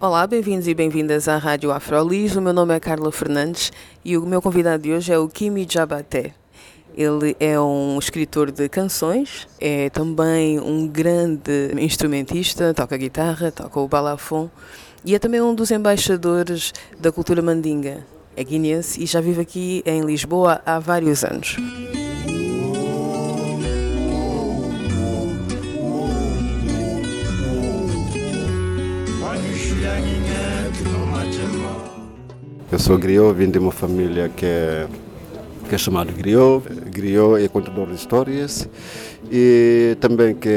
Olá, bem-vindos e bem-vindas à Rádio Afrolis. O meu nome é Carla Fernandes e o meu convidado de hoje é o Kimi Jabate. Ele é um escritor de canções, é também um grande instrumentista, toca guitarra, toca o balafon e é também um dos embaixadores da cultura mandinga. É guineense e já vive aqui em Lisboa há vários anos. Eu sou griot, vim de uma família que é, que é chamada griot. Griot é contador de histórias e também que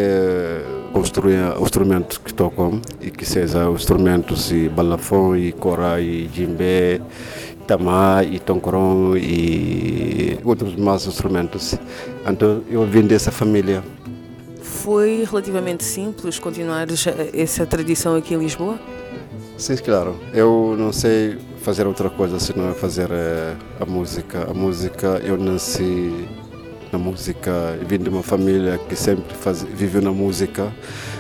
construi instrumentos que tocam e que sejam instrumentos e balafon e cora e djembe, tamá e toncoron e outros mais instrumentos. Então eu vim dessa família. Foi relativamente simples continuar essa tradição aqui em Lisboa? Sim, claro. Eu não sei fazer outra coisa senão fazer eh, a música. A música, eu nasci na música, vim de uma família que sempre faz, viveu na música,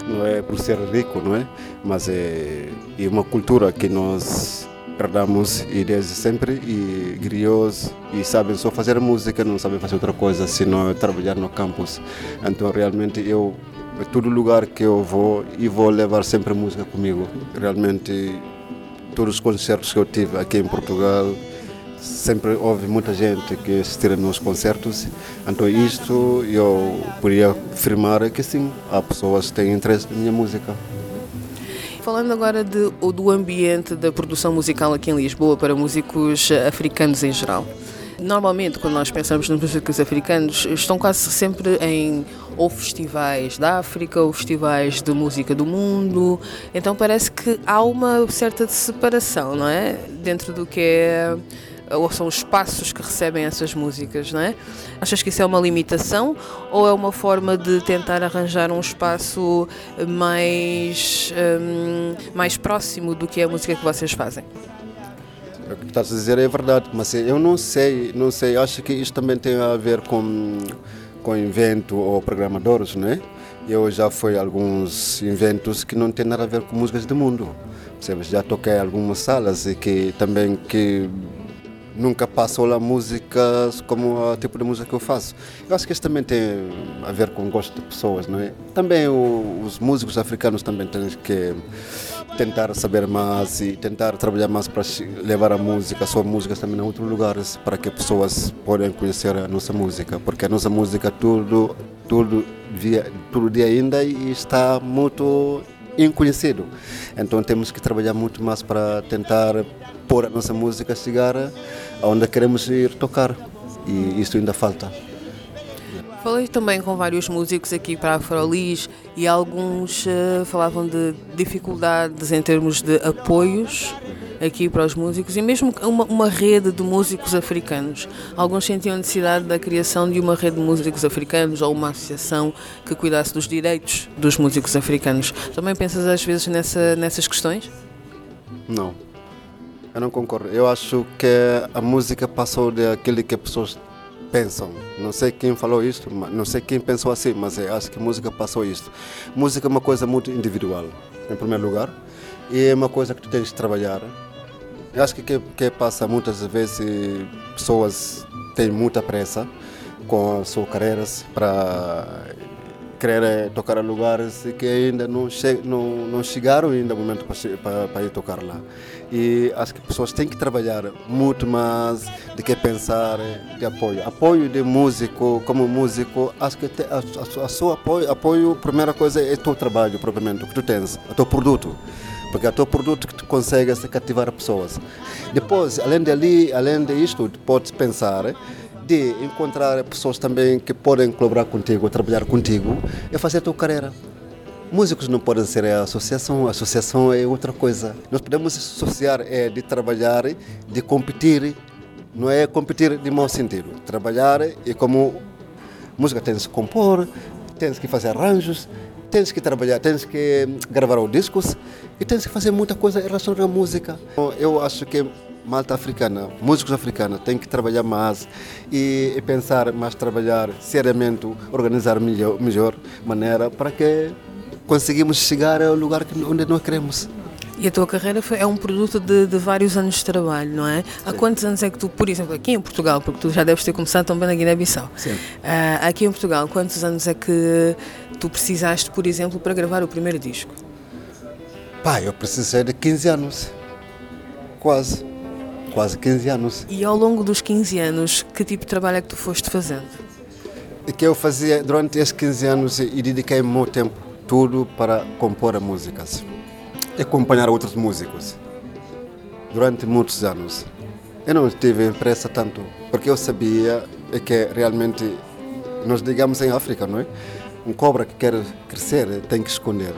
não é por ser rico, não é? Mas é, é uma cultura que nós herdamos e desde sempre e griots e sabem só fazer música, não sabem fazer outra coisa senão trabalhar no campus. Então realmente eu todo lugar que eu vou e vou levar sempre música comigo. Realmente todos os concertos que eu tive aqui em Portugal sempre houve muita gente que assistia nos concertos. Então isto eu poderia afirmar que sim, há pessoas que têm interesse na minha música. Falando agora de, do ambiente da produção musical aqui em Lisboa para músicos africanos em geral. Normalmente, quando nós pensamos nos músicos africanos, estão quase sempre em ou festivais da África ou festivais de música do mundo. Então parece que há uma certa separação, não é? Dentro do que é ou são os espaços que recebem essas músicas, não é? Achas que isso é uma limitação ou é uma forma de tentar arranjar um espaço mais, um, mais próximo do que é a música que vocês fazem? O que estás a dizer é verdade, mas eu não sei, não sei, acho que isto também tem a ver com, com invento ou programadores, não é? Eu já fui a alguns inventos que não têm nada a ver com músicas do mundo. Já toquei algumas salas e que também que nunca passou a música como o tipo de música que eu faço. Eu acho que isso também tem a ver com o gosto de pessoas, não é? Também o, os músicos africanos também têm que tentar saber mais e tentar trabalhar mais para levar a música, a sua música também a outros lugares, para que pessoas possam conhecer a nossa música, porque a nossa música tudo, tudo, via, tudo dia ainda está muito inconhecido. Então temos que trabalhar muito mais para tentar pôr a nossa música chegar aonde queremos ir tocar. E isso ainda falta. Falei também com vários músicos aqui para a Afrolis e alguns uh, falavam de dificuldades em termos de apoios aqui para os músicos e mesmo uma, uma, rede de músicos africanos. Alguns sentiam necessidade da criação de uma rede de músicos africanos ou uma associação que cuidasse dos direitos dos músicos africanos. Também pensas às vezes nessa, nessas questões? Não, eu não concordo. Eu acho que a música passou daquele que as pessoas pensam. Não sei quem falou isto, não sei quem pensou assim, mas acho que música passou isto. Música é uma coisa muito individual, em primeiro lugar, e é uma coisa que tu tens de trabalhar. Eu acho que que, que passa muitas vezes pessoas têm muita pressa com as suas carreiras para querer eh, tocar a lugares que ainda não, che não, não chegaram ainda o momento para, ir tocar lá. E acho que as pessoas têm que trabalhar muito mais do que pensar de apoio. Apoio de músico, como músico, acho que te, a, a, a seu apoio, apoio, primeira coisa é o teu trabalho propriamente, o que tu tens, o teu produto porque é o teu produto que tu consegues cativar pessoas. Depois, além de ali, além de isto, podes pensar de encontrar pessoas também que podem colaborar contigo, trabalhar contigo, é fazer a tua carreira. Músicos não podem ser a associação, a associação é outra coisa. Nós podemos associar é de trabalhar, de competir, não é competir de mau sentido. Trabalhar e como música tem que compor, tens que fazer arranjos, tens que trabalhar, tens que gravar os discos e tens que fazer muita coisa em relação à música. Eu acho que malta africana, músicos africanos, têm que trabalhar mais e, e pensar mais, trabalhar seriamente, organizar melhor, melhor maneira para que conseguimos chegar ao lugar onde nós queremos. E a tua carreira foi, é um produto de, de, vários anos de trabalho, não é? Há quantos anos é que tu, por exemplo, aqui em Portugal, porque tu já deves ter começado também na Guiné-Bissau. Sim. Uh, aqui em Portugal, quantos anos é que tu precisaste, por exemplo, para gravar o primeiro disco? Pá, eu precisei de 15 anos. Quase. Quase 15 anos. E ao longo dos 15 anos, que tipo de trabalho é que tu foste fazendo? O que eu fazia durante esses 15 anos e dediquei meu tempo tudo para compor músicas e acompanhar outros músicos durante muitos anos. Eu não tive pressa tanto, porque eu sabia que realmente nós digamos em África, não é? Um cobra que quer crescer tem que esconder.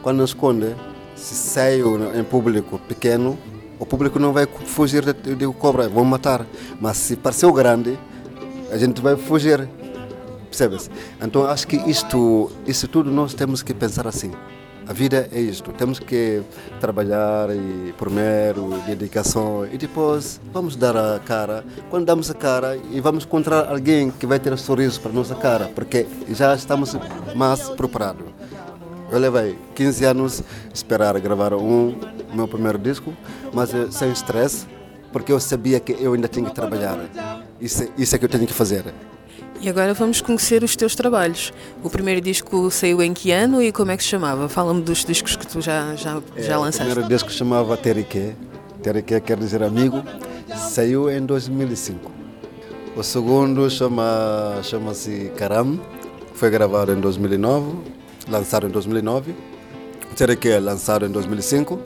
Quando esconde, se sai em público pequeno, o público não vai fugir do cobra, vão matar. Mas se pareceu grande, a gente vai fugir. Percebes? Então acho que isto, isso tudo nós temos que pensar assim. A vida é isto, temos que trabalhar e primeiro, dedicação e depois vamos dar a cara. Quando damos a cara e vamos encontrar alguém que vai ter um sorriso para nossa cara, porque já estamos mais preparados. Eu levei 15 anos esperar gravar um meu primeiro disco, mas eh, sem estresse, porque eu sabia que eu ainda tinha que trabalhar. Isso, isso é que eu tenho que fazer. E agora vamos conhecer os teus trabalhos. O primeiro disco saiu em que ano e como é que se chamava? Fala-me dos discos que tu já, já, já lançaste. O primeiro disco chamava Terique. Terique quer dizer amigo. Saiu em 2005. O segundo chama, chama-se Karam. Foi gravado em 2009, lançado em 2009. Terique é lançado em 2005.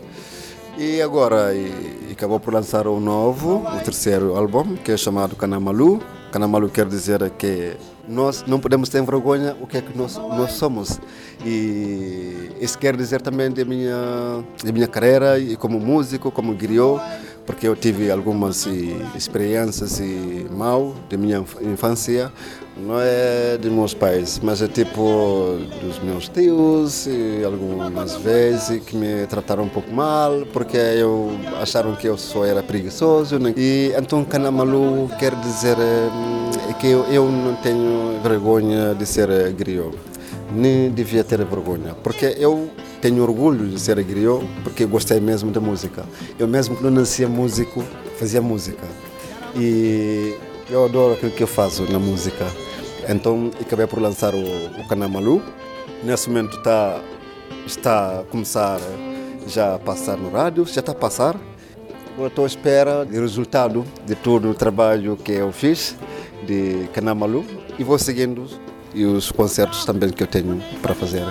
E agora e acabou por lançar o novo, o terceiro álbum, que é chamado Kanamalu Canamalu quer dizer que nós não podemos ter vergonha o que é que nós, nós somos. E isso quer dizer também da minha, da minha carreira e como músico, como griot, porque eu tive algumas experiências e mal da minha infância, não é de meus pais, mas é tipo dos meus tios e algumas vezes que me trataram um pouco mal porque eu acharam que eu só era preguiçoso né? e então Canamalu quer dizer é que eu, eu não tenho vergonha de ser griot nem devia ter vergonha porque eu tenho orgulho de ser griot porque gostei mesmo da música eu mesmo que não nascia músico fazia música e eu adoro aquilo que eu faço na música então acabei por lançar o, o Canamalu. Nesse momento está, está a começar já a passar no rádio, já está a passar. Eu estou à espera do resultado de todo o trabalho que eu fiz de Canamalu e vou seguindo e os concertos também que eu tenho para fazer.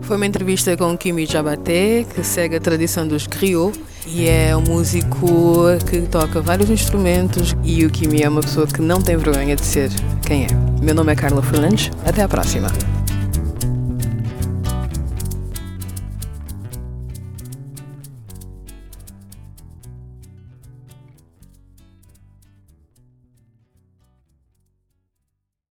Foi uma entrevista com Kimi Jabaté, que segue a tradição dos griots e é um músico que toca vários instrumentos e o Kimi é uma pessoa que não tem vergonha de ser quem é. Meu nome é Carla Fernandes, até à próxima.